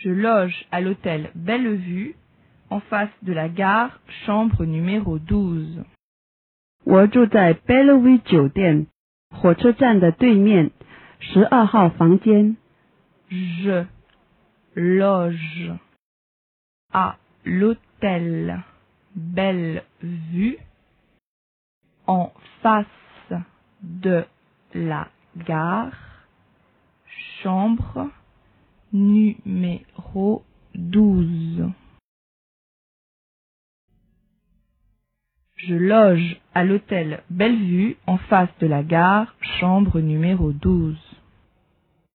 Je loge à l'hôtel Bellevue, en face de la gare, chambre numéro 12. 我住在 Bellevue 酒店，火车站的对面，十二号房间。 Je loge à l'hôtel Bellevue en face de la gare, chambre numéro 12. Je loge à l'hôtel Bellevue en face de la gare, chambre numéro 12.